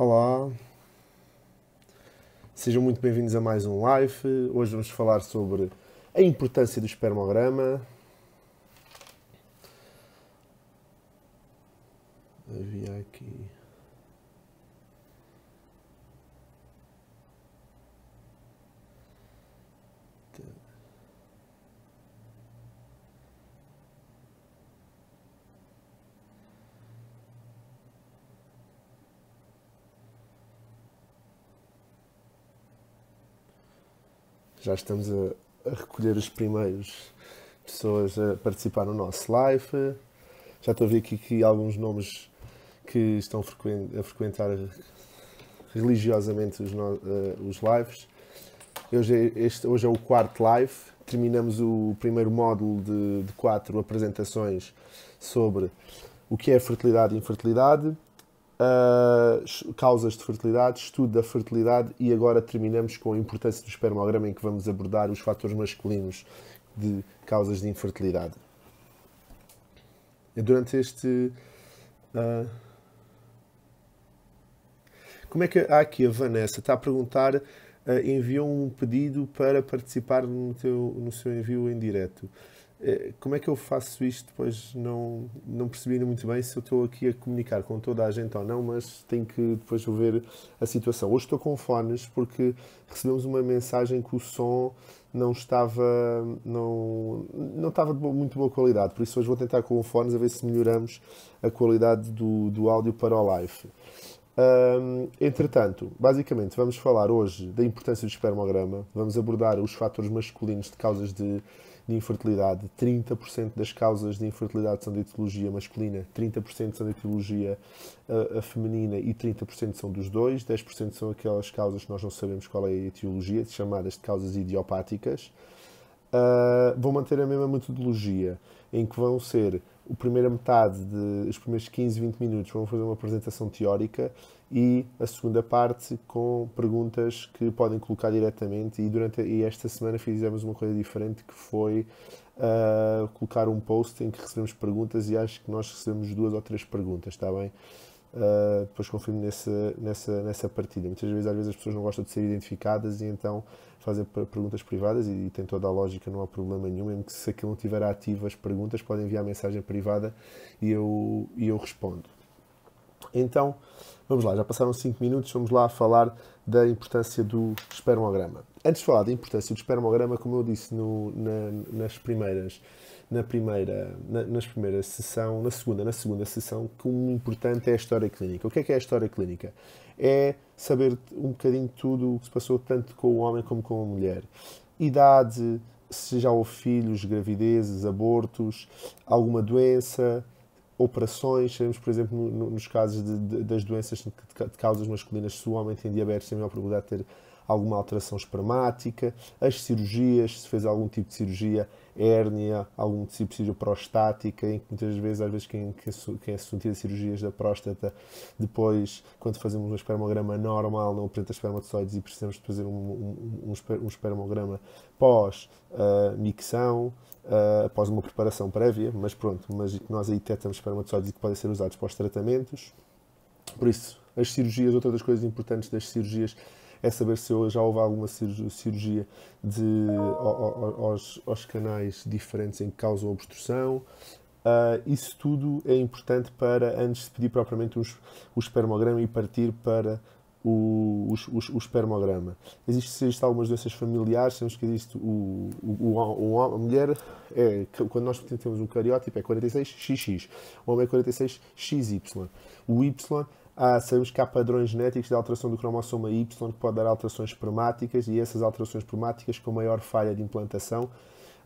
Olá, sejam muito bem-vindos a mais um live. Hoje vamos falar sobre a importância do espermograma. Havia aqui. Já estamos a, a recolher os primeiros pessoas a participar no nosso live. Já estou a ver aqui, alguns nomes que estão a frequentar religiosamente os, no, uh, os lives. Hoje é, este, hoje é o quarto live. Terminamos o primeiro módulo de, de quatro apresentações sobre o que é fertilidade e infertilidade uh, causas de fertilidade, estudo da fertilidade e agora terminamos com a importância do espermograma em que vamos abordar os fatores masculinos de causas de infertilidade. Durante este. Uh, como é que há aqui a Vanessa está a perguntar, uh, enviou um pedido para participar no, teu, no seu envio em direto. Eh, como é que eu faço isto? Depois não, não percebi ainda muito bem se eu estou aqui a comunicar com toda a gente ou não, mas tenho que depois ver a situação. Hoje estou com fones porque recebemos uma mensagem que o som não estava, não, não estava de muito boa qualidade, por isso hoje vou tentar com fones a ver se melhoramos a qualidade do, do áudio para o live. Entretanto, basicamente, vamos falar hoje da importância do espermograma, vamos abordar os fatores masculinos de causas de de infertilidade, 30% das causas de infertilidade são de etiologia masculina, 30% são de etiologia uh, feminina e 30% são dos dois, 10% são aquelas causas que nós não sabemos qual é a etiologia, chamadas de causas idiopáticas. Uh, vou manter a mesma metodologia, em que vão ser a primeira metade, de, os primeiros 15, 20 minutos, vão fazer uma apresentação teórica e a segunda parte com perguntas que podem colocar diretamente. E durante e esta semana fizemos uma coisa diferente que foi uh, colocar um post em que recebemos perguntas e acho que nós recebemos duas ou três perguntas, está bem? Uh, depois confirmo nessa, nessa, nessa partida. Muitas vezes, às vezes as pessoas não gostam de ser identificadas e então fazem perguntas privadas e, e tem toda a lógica, não há problema nenhum. Mesmo que se aquilo não estiver ativo as perguntas, podem enviar mensagem privada e eu, e eu respondo. Então, vamos lá, já passaram 5 minutos, vamos lá falar da importância do espermograma. Antes de falar da importância do espermograma, como eu disse no, na, nas primeiras na primeira, na, nas primeiras sessão, na segunda, na segunda sessão, que o importante é a história clínica. O que é que é a história clínica? É saber um bocadinho tudo o que se passou tanto com o homem como com a mulher. Idade, se já houve filhos, gravidezes, abortos, alguma doença, operações. Sabemos, por exemplo, no, nos casos de, de, das doenças de, de, causas masculinas, se o homem tem diabetes, tem maior probabilidade de ter alguma alteração espermática, as cirurgias, se fez algum tipo de cirurgia, hérnia, algum tipo de cirurgia prostática, em que muitas vezes, às vezes, quem, quem é submetido a cirurgias da próstata, depois, quando fazemos um espermograma normal, não apresenta espermatozoides e precisamos de fazer um, um, um, espermograma pós-micção, uh, uh, após uma preparação prévia, mas pronto, mas nós aí detectamos espermatozoides que podem ser usados pós-tratamentos. Por isso, as cirurgias, outra das coisas importantes das cirurgias é saber se já houve alguma cirurgia de, aos, aos canais diferentes em que causam obstrução. Uh, isso tudo é importante para, antes de pedir propriamente os, o espermograma e partir para o, o, o, espermograma. Existe, existe algumas doenças familiares, temos que existe o, o, o, a mulher, é, quando nós temos um cariótipo, é 46XX, o homem é 46XY. O Y ah, sabemos que há padrões genéticos de alteração do cromossoma Y que pode dar alterações espermáticas e essas alterações espermáticas com maior falha de implantação,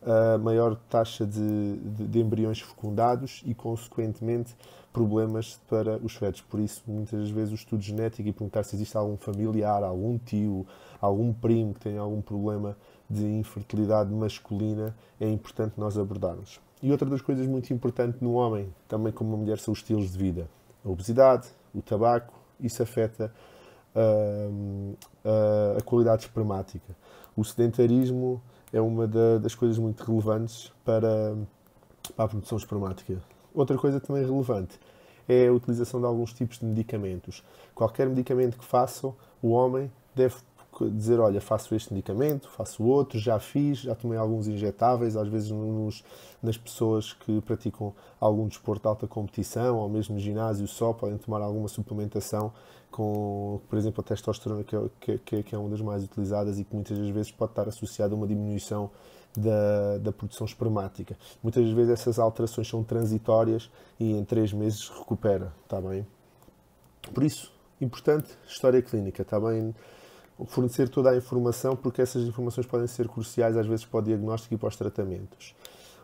uh, maior taxa de, de, de, embriões fecundados e, consequentemente, problemas para os fetos. Por isso, muitas vezes, o estudo genético e perguntar se existe algum familiar, algum tio, algum primo que tenha algum problema de infertilidade masculina é importante nós abordarmos. E outra das coisas muito importantes no homem, também como uma mulher, são os estilos de vida. A obesidade, o tabaco, isso afeta uh, a qualidade espermática. O sedentarismo é uma da, das coisas muito relevantes para, para a produção espermática. Outra coisa também relevante é a utilização de alguns tipos de medicamentos. Qualquer medicamento que façam, o homem deve dizer, olha, faço este medicamento, faço outro, já fiz, já tomei alguns injetáveis, às vezes nos, nas pessoas que praticam algum desporto de alta competição, ou mesmo no ginásio só, podem tomar alguma suplementação com, por exemplo, a testosterona, que é, que, que é uma das mais utilizadas e que muitas das vezes pode estar associada a uma diminuição da, da, produção espermática. Muitas vezes essas alterações são transitórias e em três meses recupera, está bem? Por isso, importante, história clínica, está bem? Fornecer toda a informação, porque essas informações podem ser cruciais às vezes para o diagnóstico e para os tratamentos.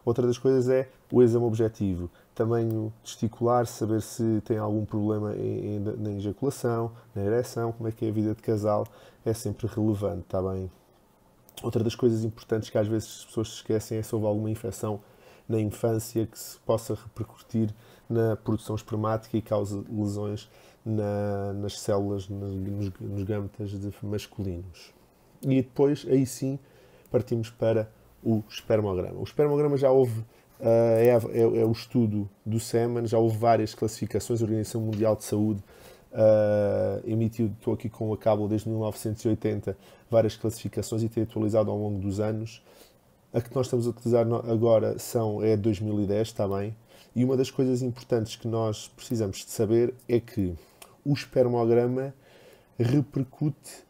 Outra das coisas é o exame objetivo. Tamanho testicular, saber se tem algum problema em, em, na ejaculação, na ereção, como é que é a vida de casal, é sempre relevante, está bem? Outra das coisas importantes que às vezes as pessoas se esquecem é se houve alguma infecção na infância que se possa repercutir na produção espermática e cause lesões na, nas células, nos, nos gametas masculinos. E depois, aí sim, partimos para o espermograma. O espermograma já houve, uh, é, é, é, o estudo do SEMAN, já houve várias classificações, a Organização Mundial de Saúde uh, emitiu, estou aqui com o cabo desde 1980, várias classificações e tem atualizado ao longo dos anos. A que nós estamos a utilizar agora são, é 2010 também, e uma das coisas importantes que nós precisamos de saber é que o espermograma repercute,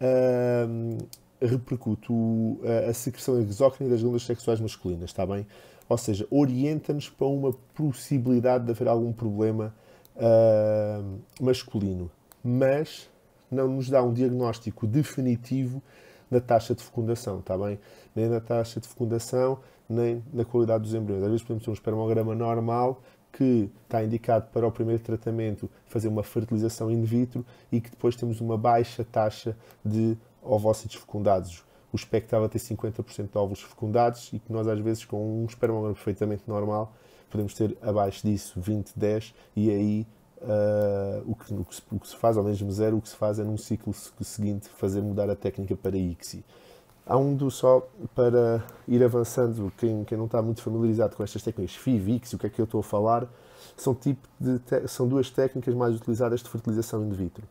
uh, repercute o, a, a secreção exócrina das glândulas sexuais masculinas, está bem? Ou seja, orienta-nos para uma possibilidade de haver algum problema uh, masculino, mas não nos dá um diagnóstico definitivo da taxa de fecundação, está bem? Nem na taxa de fecundação, nem na qualidade dos embriões. Às vezes podemos ter um espermograma normal que está indicado para o primeiro tratamento fazer uma fertilização in vitro e que depois temos uma baixa taxa de ovócitos fecundados. O expectável ter 50% de óvulos fecundados e que nós às vezes com um espermograma perfeitamente normal podemos ter abaixo disso 20, 10 e aí uh, o, que, o, que se, o, que, se, faz, ao mesmo zero, o que se faz é num ciclo seguinte fazer mudar a técnica para ICSI. Há um do só para ir avançando, quem, quem não está muito familiarizado com estas técnicas FIV, ICSI, o que é que eu estou a falar, são, tipo de, são duas técnicas mais utilizadas de fertilização in vitro.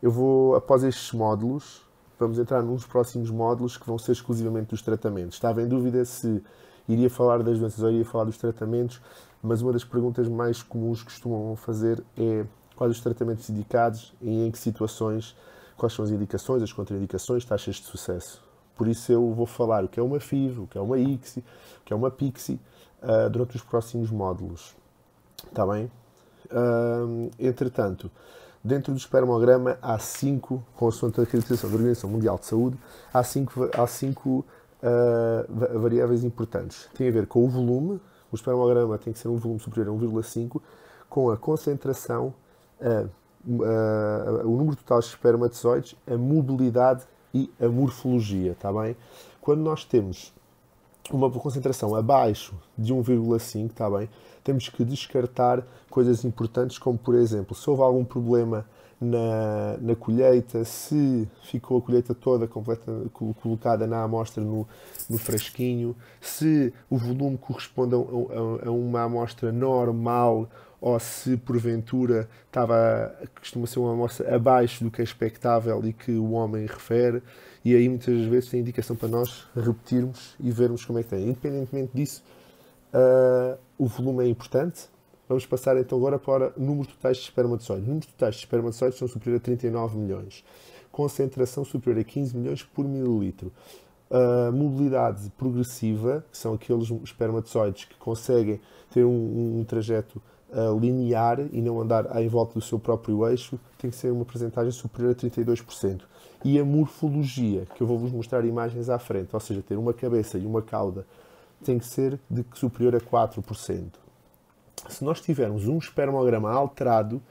Eu vou, após estes módulos, vamos entrar nos próximos módulos que vão ser exclusivamente dos tratamentos. Estava em dúvida se iria falar das doenças ou iria falar dos tratamentos, mas uma das perguntas mais comuns que costumam fazer é quais os tratamentos indicados e em que situações, quais são as indicações, as contraindicações, taxas de sucesso. Por isso eu vou falar o que é uma FIV, o que é uma ICSI, o que é uma PIXI, uh, durante os próximos módulos. Está bem? Uh, entretanto, dentro do espermograma há cinco, consoante a acreditação da Organização Mundial de Saúde, há cinco, há cinco uh, variáveis importantes. Tem a ver com o volume, o espermograma tem que ser um volume superior a 1,5, com a concentração, o número total de espermatozoides, a mobilidade e a morfologia, está bem? Quando nós temos uma concentração abaixo de 1,5, está bem? Temos que descartar coisas importantes, como por exemplo, se houve algum problema na, na colheita, se ficou a colheita toda completa, colocada na amostra no, no frasquinho, se o volume corresponde a, a, a uma amostra normal ou se porventura estava, costuma ser uma amostra abaixo do que é expectável e que o homem refere, e aí muitas vezes tem indicação para nós repetirmos e vermos como é que tem. Independentemente disso, uh, o volume é importante, Vamos passar então agora para números totais de espermatozoides. Números totais de espermatozoides são superiores a 39 milhões. Concentração superior a 15 milhões por mililitro. Uh, mobilidade progressiva, que são aqueles espermatozoides que conseguem ter um, um trajeto uh, linear e não andar em volta do seu próprio eixo, tem que ser uma percentagem superior a 32%. E a morfologia, que eu vou-vos mostrar imagens à frente, ou seja, ter uma cabeça e uma cauda, tem que ser de superior a 4% se nós tivermos um espermograma alterado,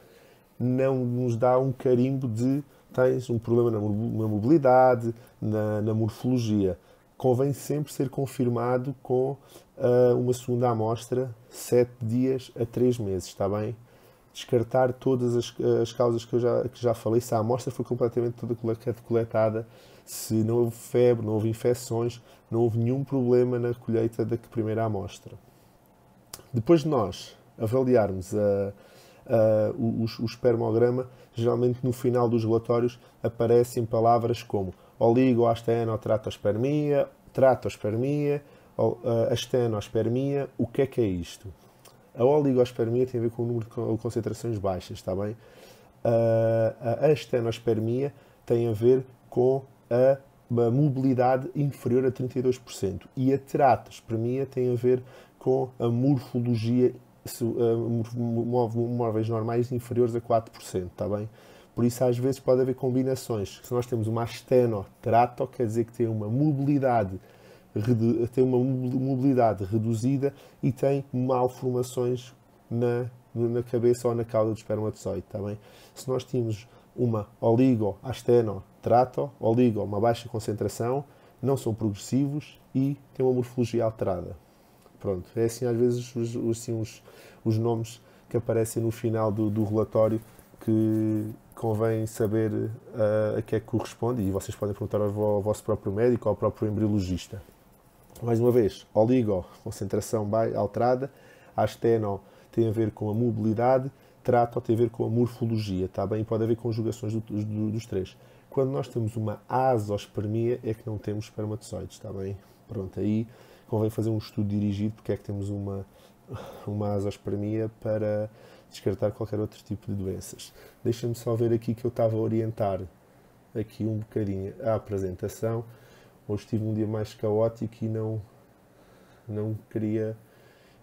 não nos dá um carimbo de tens um problema na mobilidade, na, na morfologia. Convém sempre ser confirmado com uma segunda amostra, 7 dias a 3 meses, está bem? Descartar todas as, as causas que eu já, que já falei, se a amostra foi completamente toda coletada, se não houve febre, não houve infecções, não houve nenhum problema na colheita da primeira amostra. Depois de nós avaliarmos a, uh, o, o, espermograma, geralmente no final dos relatórios aparecem palavras como oligoastenotratospermia, tratospermia, uh, astenospermia. O que é que é isto? A oligospermia tem a ver com o número de concentrações baixas, está bem? A astenospermia tem a ver com a mobilidade inferior a 32%. E a teratospermia tem a ver com a morfologia móveis normais inferiores a 4%, está bem? Por isso, às vezes, pode haver combinações. Se nós temos uma asteno-trato, quer dizer que tem uma mobilidade tem uma mobilidade reduzida e tem malformações na, na cabeça ou na cauda do espermatozoide, está bem? Se nós temos uma oligo-asteno-trato, oligo, uma baixa concentração, não são progressivos e têm uma morfologia alterada. Pronto, é assim às vezes os, assim, os, os nomes que aparecem no final do, do relatório que convém saber uh, a que é que corresponde e vocês podem perguntar ao, ao vosso próprio médico ou ao próprio embriologista. Mais uma vez, oligo, concentração alterada, asteno tem a ver com a mobilidade, trato tem a ver com a morfologia, tá bem? Pode haver conjugações do, do, dos três. Quando nós temos uma azospermia é que não temos espermatozoides, está bem? Pronto, aí convém fazer um estudo dirigido porque é que temos uma, uma azospermia para descartar qualquer outro tipo de doenças. Deixa-me só ver aqui que eu estava a orientar aqui um bocadinho a apresentação. Hoje tive um dia mais caótico e não, não queria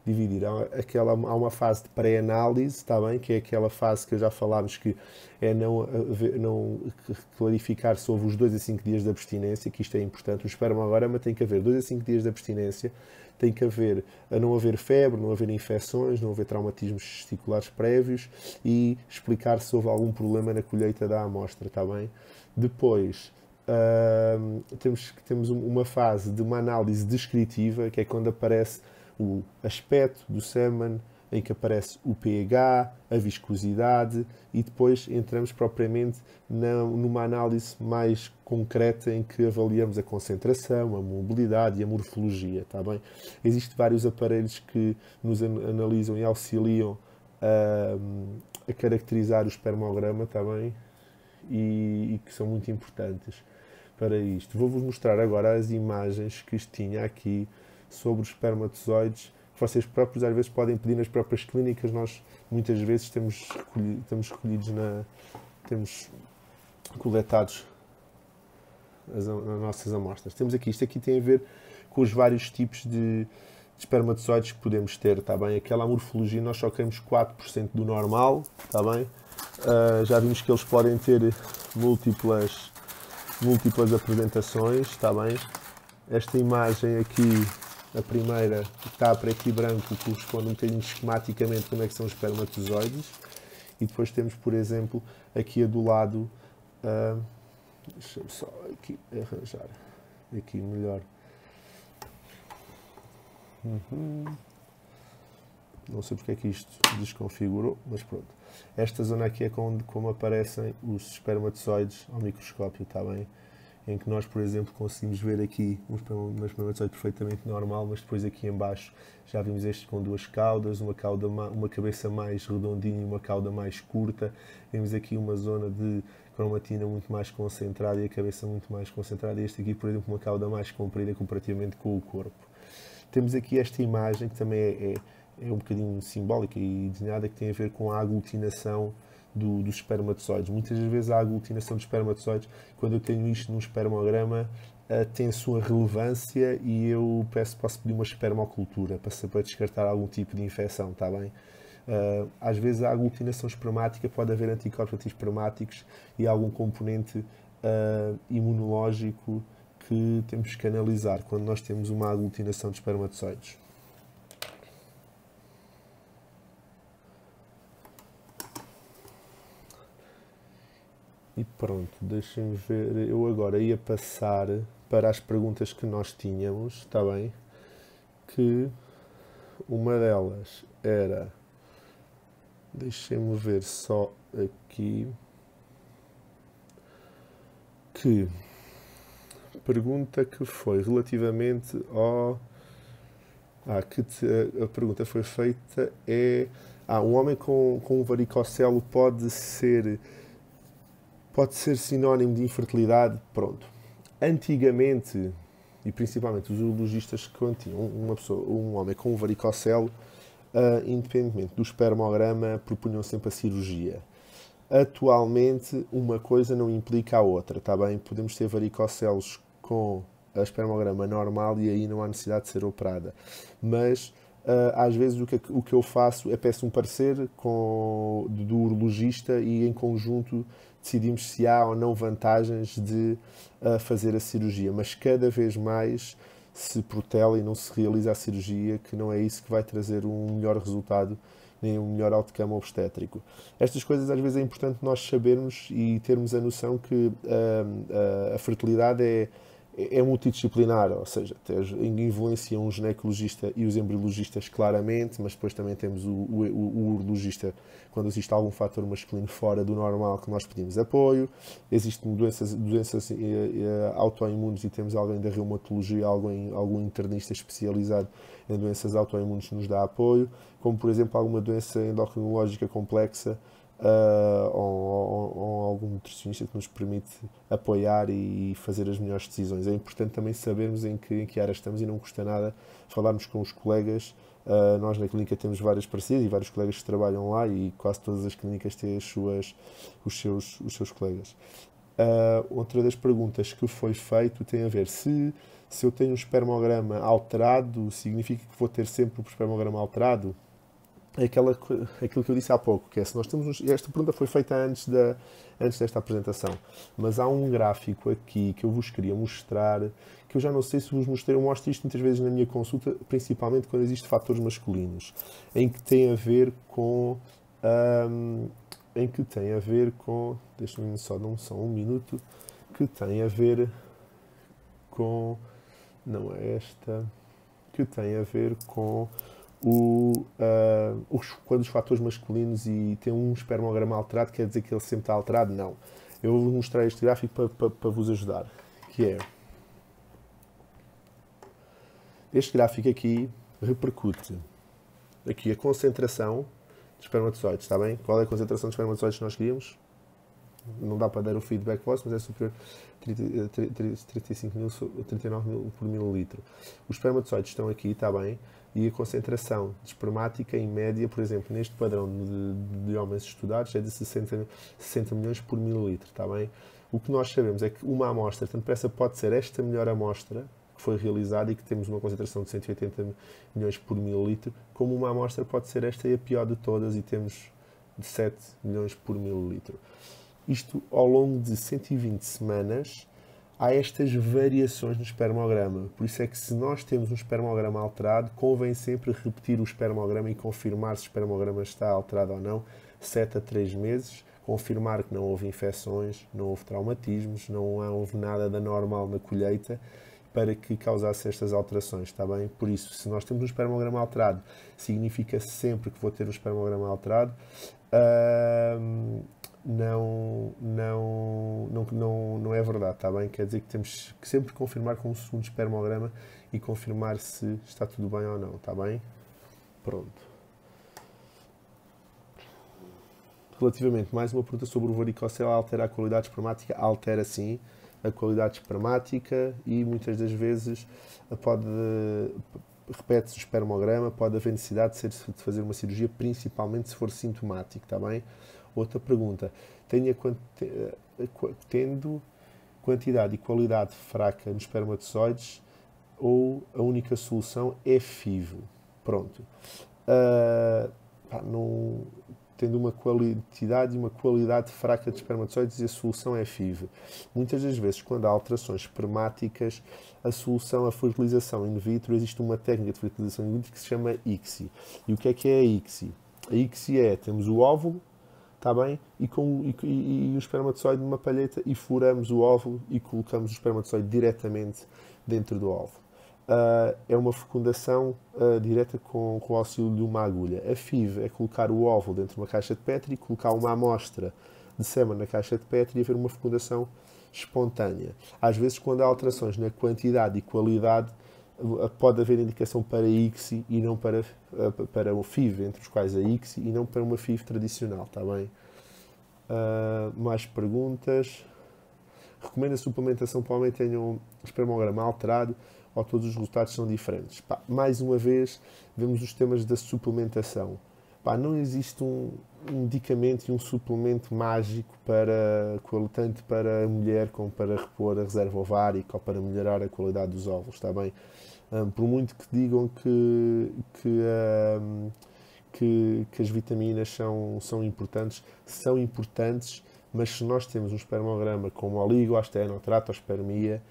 dividir. Há, aquela, há uma fase de pré-análise, está bem? Que é aquela fase que já falámos que é não, não clarificar sobre os 2 a 5 dias de abstinência, que isto é importante. O espermograma tem que haver 2 a 5 dias de abstinência, tem que haver, a não haver febre, não haver infecções, não haver traumatismos testiculares prévios e explicar se houve algum problema na colheita da amostra, está bem? Depois, Temos, temos uma fase de uma análise descritiva, que é quando aparece o aspecto do sêmen, em que aparece o pH, a viscosidade e depois entramos propriamente na, numa análise mais concreta em que avaliamos a concentração, a mobilidade e a morfologia, está bem? Existem vários aparelhos que nos analisam e auxiliam a, a caracterizar o espermograma, está bem? E, e que são muito importantes para isto. Vou-vos mostrar agora as imagens que tinha aqui sobre os espermatozoides que vocês próprios às vezes podem pedir nas próprias clínicas. Nós muitas vezes temos, recolhido, temos recolhidos na. temos coletados as, as, nossas amostras. Temos aqui, isto aqui tem a ver com os vários tipos de, de espermatozoides que podemos ter, está bem? Aquela morfologia nós só queremos 4% do normal, está bem? Uh, já vimos que eles podem ter múltiplas, múltiplas apresentações, está bem? Esta imagem aqui a primeira está a preto e branco, corresponde um bocadinho esquematicamente como é que são os espermatozoides. E depois temos, por exemplo, aqui a do lado. Uh, Deixa-me só aqui arranjar aqui melhor. Uhum. Não sei porque é que isto desconfigurou, mas pronto. Esta zona aqui é como, como aparecem os espermatozoides ao microscópio, está bem? em que nós, por exemplo, conseguimos ver aqui um espermatozoide perfeitamente normal, mas depois aqui embaixo já vimos este com duas caudas, uma, cauda, uma cabeça mais redondinha e uma cauda mais curta. Vemos aqui uma zona de cromatina muito mais concentrada e a cabeça muito mais concentrada. E este aqui, por exemplo, uma cauda mais comprida comparativamente com o corpo. Temos aqui esta imagem que também é, é, é um bocadinho simbólica e desenhada, que tem a ver com a aglutinação do, dos espermatozoides. Muitas vezes a aglutinação de espermatozoides, quando eu tenho isto num espermograma, uh, tem a sua relevância e eu peço, posso pedir uma espermocultura para, para descartar algum tipo de infecção, está bem? Uh, às vezes a aglutinação espermática pode haver anticorpos antiespermáticos e algum componente uh, imunológico que temos que analisar quando nós temos uma aglutinação de espermatozoides. E pronto, deixem ver. Eu agora ia passar para as perguntas que nós tínhamos, está bem? Que uma delas era. Deixem-me ver só aqui. Que pergunta que foi relativamente ao. Ah, que te, a pergunta foi feita é Ah, um homem com, com um varicocelo pode ser pode ser sinónimo de infertilidade? Pronto. Antigamente, e principalmente os urologistas que continham uma pessoa, um homem com um varicocelo, uh, independentemente do espermograma, propunham sempre a cirurgia. Atualmente, uma coisa não implica a outra, está bem? Podemos ter varicocelos com a espermograma normal e aí não há necessidade de ser operada. Mas às vezes o que, o que eu faço é peço um parecer com, do urologista e em conjunto decidimos se há ou não vantagens de uh, fazer a cirurgia. Mas cada vez mais se protela e não se realiza a cirurgia, que não é isso que vai trazer um melhor resultado nem um melhor outcome obstétrico. Estas coisas às vezes é importante nós sabermos e termos a noção que uh, uh, a fertilidade é é multidisciplinar, ou seja, influenciam um ginecologista e os embriologistas claramente, mas depois também temos o, o, o, urologista quando existe algum fator masculino fora do normal que nós pedimos apoio, existem doenças, doenças eh, eh, autoimunes e temos alguém da reumatologia, alguém, algum internista especializado em doenças autoimunes que nos dá apoio, como por exemplo alguma doença endocrinológica complexa, uh, ou, ou, ou, algum nutricionista que nos permite apoiar e fazer as melhores decisões. É importante também sabermos em que, em que área estamos e não custa nada falarmos com os colegas. Uh, nós na clínica temos várias parcerias e vários colegas que trabalham lá e quase todas as clínicas têm as suas, os, seus, os seus colegas. Uh, outra das perguntas que foi feito tem a ver se, se eu tenho um espermograma alterado, significa que vou ter sempre o um espermograma alterado? Aquela, aquilo que eu disse há pouco, que é se nós temos esta pergunta foi feita antes, da, antes desta apresentação, mas há um gráfico aqui que eu vos queria mostrar, que eu já não sei se vos mostrei, eu mostro isto muitas vezes na minha consulta, principalmente quando existem fatores masculinos, em que tem a ver com um, em que tem a ver com, deixa-me só, não só um minuto, que tem a ver com, não é esta, que tem a ver com o, uh, os, quando os fatores masculinos e tem um espermograma alterado, quer dizer que ele sempre está alterado? Não. Eu vou mostrar este gráfico para, para, para vos ajudar, que é este gráfico aqui repercute aqui a concentração de espermatozoides, está bem? Qual é a concentração de espermatozoides que nós queríamos? Não dá para dar o feedback vosso, mas é superior a 35 mil, 39 mil por mililitro. Os espermatozoides estão aqui, está bem? E a concentração de espermática, em média, por exemplo, neste padrão de, de homens estudados, é de 60, 60 milhões por mililitro, está bem? O que nós sabemos é que uma amostra, tanto depressa pode ser esta melhor amostra que foi realizada e que temos uma concentração de 180 milhões por mililitro, como uma amostra pode ser esta e a pior de todas e temos de 7 milhões por mililitro. Isto ao longo de 120 semanas há estas variações no espermograma. Por isso é que se nós temos um espermograma alterado, convém sempre repetir o espermograma e confirmar se o espermograma está alterado ou não, 7 a 3 meses, confirmar que não houve infecções, não houve traumatismos, não houve nada da normal na colheita para que causasse estas alterações, está bem? Por isso, se nós temos um espermograma alterado, significa sempre que vou ter um espermograma alterado. Não, não, não, não, não é verdade, está bem? Quer dizer que temos que sempre confirmar com um segundo espermograma e confirmar se está tudo bem ou não, está bem? Pronto. Relativamente, mais uma pergunta sobre o varicocele altera a qualidade espermática? Altera sim a qualidade espermática e muitas das vezes pode repete-se o espermograma, pode haver necessidade de, ser, de fazer uma cirurgia, principalmente se for sintomático, está bem? Outra pergunta. Tenha, eh, tendo quantidade e qualidade fraca nos espermatozoides ou a única solução é FIV? Pronto. Uh, pá, não, tendo uma qualidade e uma qualidade fraca de espermatozoides e a solução é FIV. Muitas das vezes, quando há alterações espermáticas, a solução, a fertilização in vitro, existe uma técnica de fertilização in vitro que se chama ICSI. E o que é que é a ICSI? A ICSI é, temos o óvulo, está bem? E, com, e, e, e, o espermatozoide numa palheta e furamos o óvulo e colocamos o espermatozoide diretamente dentro do óvulo. Uh, é uma fecundação uh, direta com, com o auxílio de uma agulha. A FIV é colocar o óvulo dentro de uma caixa de Petri, colocar uma amostra de sêmen na caixa de Petri e haver uma fecundação espontânea. Às vezes, quando há alterações na quantidade e qualidade pode haver indicação para ICSI e não para, para o FIV, entre os quais a ICSI e não para uma FIV tradicional, está bem? Uh, mais perguntas. Recomenda suplementação para homem que tenha um espermograma alterado ou todos os resultados são diferentes? Pá, mais uma vez, vemos os temas da suplementação. Pá, não existe um, medicamento e um suplemento mágico para tanto para a mulher como para repor a reserva ovárica ou para melhorar a qualidade dos óvulos, está bem? Um, por muito que digam que, que, um, que, que, as vitaminas são, são importantes, são importantes, mas se nós temos um espermograma como oligoasteno ou tratospermia,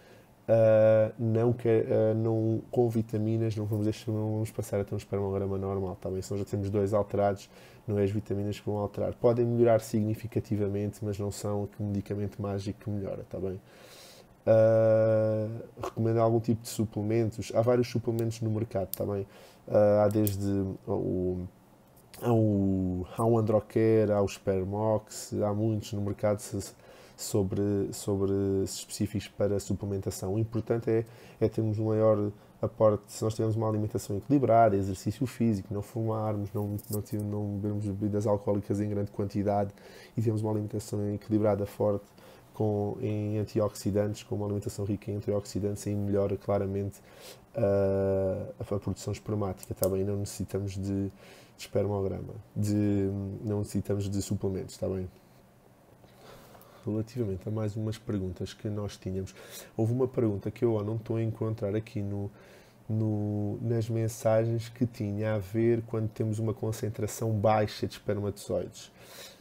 Uh, não, que, uh, não com vitaminas não vamos, deixar, não vamos passar a ter um espermograma normal, tá bem? Se nós já temos dois alterados, não é as vitaminas que vão alterar. Podem melhorar significativamente, mas não são um medicamento mágico que melhora, tá bem? Uh, recomendo algum tipo de suplementos. Há vários suplementos no mercado, tá bem? há desde o há o, há o Androcare, há o Spermox, há muitos no mercado. Se, sobre, sobre específicos para suplementação. O importante é, é termos um maior aporte, se nós tivermos uma alimentação equilibrada, exercício físico, não fumarmos, não, não, não bebermos bebidas alcoólicas em grande quantidade e temos uma alimentação equilibrada, forte, com, em antioxidantes, com uma alimentação rica em antioxidantes, aí melhora claramente uh, a, a, produção espermática, está bem? Não necessitamos de, de espermograma, de, não necessitamos de suplementos, está bem? Relativamente a mais umas perguntas que nós tínhamos, houve uma pergunta que eu não estou a encontrar aqui no, no, nas mensagens que tinha a ver quando temos uma concentração baixa de espermatozoides.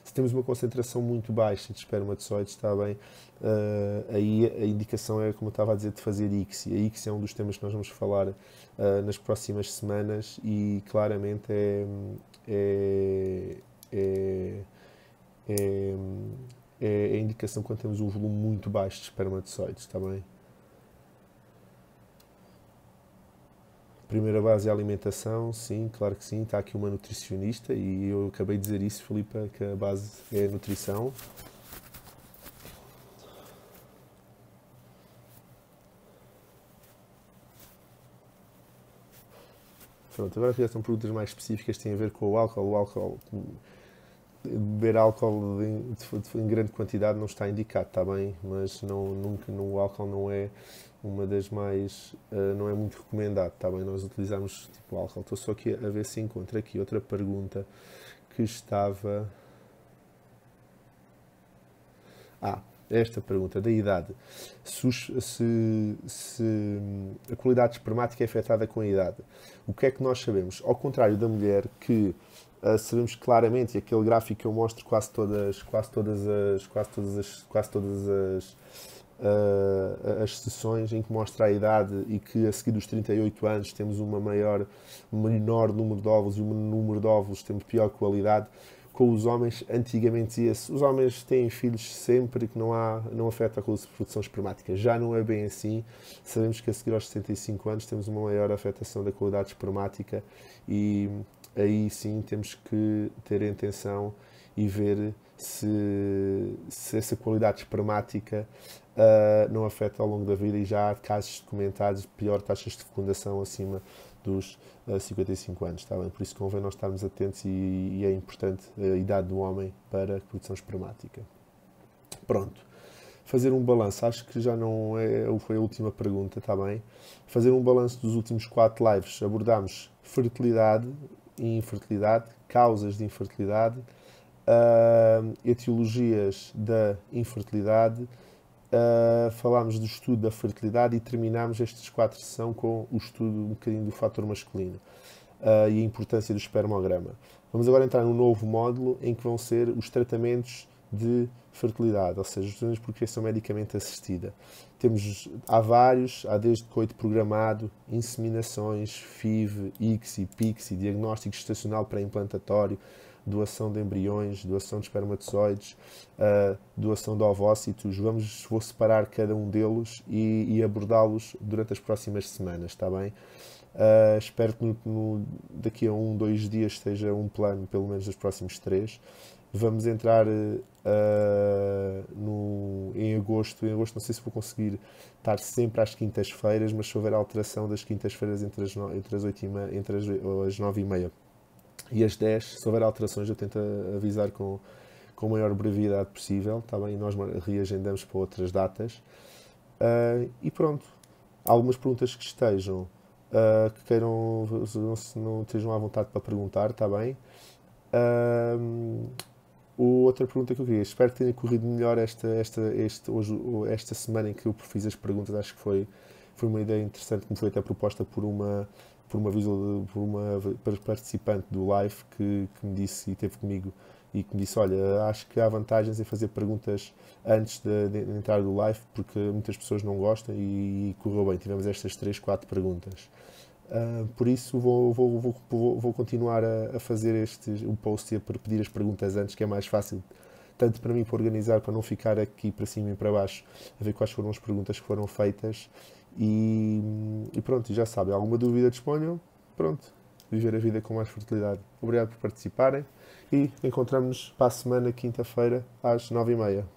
Se temos uma concentração muito baixa de espermatozoides, está bem, uh, aí a indicação é, como eu estava a dizer, de fazer ICSI. A ICSI é um dos temas que nós vamos falar uh, nas próximas semanas e claramente é, é, é, é é a indicação quando temos um volume muito baixo de espermatozoides, está bem? Primeira base é a alimentação, sim, claro que sim. Está aqui uma nutricionista e eu acabei de dizer isso, Filipe, que a base é a nutrição. Pronto, agora já são perguntas mais específicas, têm a ver com o álcool. O álcool beber álcool em, em, grande quantidade não está indicado, está bem, mas não, nunca, no, o álcool não é uma das mais, uh, não é muito recomendado, está bem, nós utilizamos tipo álcool. Estou só aqui a ver se encontro aqui outra pergunta que estava... Ah, esta pergunta da idade. Se, se, se, a qualidade espermática é afetada com a idade. O que é que nós sabemos? Ao contrário da mulher que uh, sabemos claramente, e aquele gráfico que eu mostro quase todas, quase todas as, quase todas as, quase todas as, uh, as sessões em que mostra a idade e que a seguir dos 38 anos temos uma maior, um menor número de óvulos e um número de óvulos temos pior qualidade. Com os homens, antigamente dizia-se, os homens têm filhos sempre que não, há, não afeta a produção espermática. Já não é bem assim. Sabemos que a seguir aos 65 anos temos uma maior afetação da qualidade espermática e aí sim temos que ter atenção e ver se, se essa qualidade espermática uh, não afeta ao longo da vida e já há casos documentados de pior taxas de fecundação acima dos uh, ah, 55 anos, está bem? Por isso convém nós estarmos atentos e, e, é importante a idade do homem para a produção espermática. Pronto. Fazer um balanço, acho que já não é, foi a última pergunta, está bem? Fazer um balanço dos últimos quatro lives. Abordámos fertilidade, e infertilidade, causas de infertilidade, uh, etiologias da infertilidade, uh, falámos do estudo da fertilidade e terminámos estas quatro sessões com o estudo um bocadinho do fator masculino uh, e a importância do espermograma. Vamos agora entrar num novo módulo em que vão ser os tratamentos de fertilidade, ou seja, os tratamentos por criação medicamente assistida. Temos, há vários, há desde coito programado, inseminações, FIV, ICSI, PIXI, diagnóstico estacional pré-implantatório, doação de embriões, doação de espermatozoides, uh, doação de ovócitos. Vamos, vou separar cada um deles e, e abordá-los durante as próximas semanas, está bem? Uh, espero que no, no, daqui a um, dois dias esteja um plano, pelo menos dos próximos três. Vamos entrar uh, no, em agosto. Em agosto não sei se vou conseguir estar sempre às quintas-feiras, mas se houver alteração das quintas-feiras entre as, entre as, 8 e meia, entre as, as 9 e meia e as 10, se houver alterações eu tento avisar com, com a maior brevidade possível, está bem? Nós reagendamos para outras datas. Uh, e pronto, algumas perguntas que estejam, uh, que queiram, não, não estejam à vontade para perguntar, está bem? Uh, outra pergunta que eu queria, espero que tenha corrido melhor esta, esta, este, hoje, esta semana em que eu fiz as perguntas, acho que foi, foi uma ideia interessante que me foi até proposta por uma, por uma, visual, por uma participante do live que, que me disse e teve comigo e que me disse, olha, acho que há vantagens em fazer perguntas antes de, de, entrar do live, porque muitas pessoas não gostam e, e correu bem. Tivemos estas três, quatro perguntas. Uh, por isso vou, vou, vou, vou continuar a, a, fazer este, o post e a pedir as perguntas antes, que é mais fácil, tanto para mim para organizar, para não ficar aqui para cima e para baixo, a ver quais foram as perguntas que foram feitas. E, e pronto, já sabem, alguma dúvida disponham, pronto, viver a vida com mais fertilidade. Obrigado por participarem e encontramos-nos para a semana, quinta-feira, às nove e meia.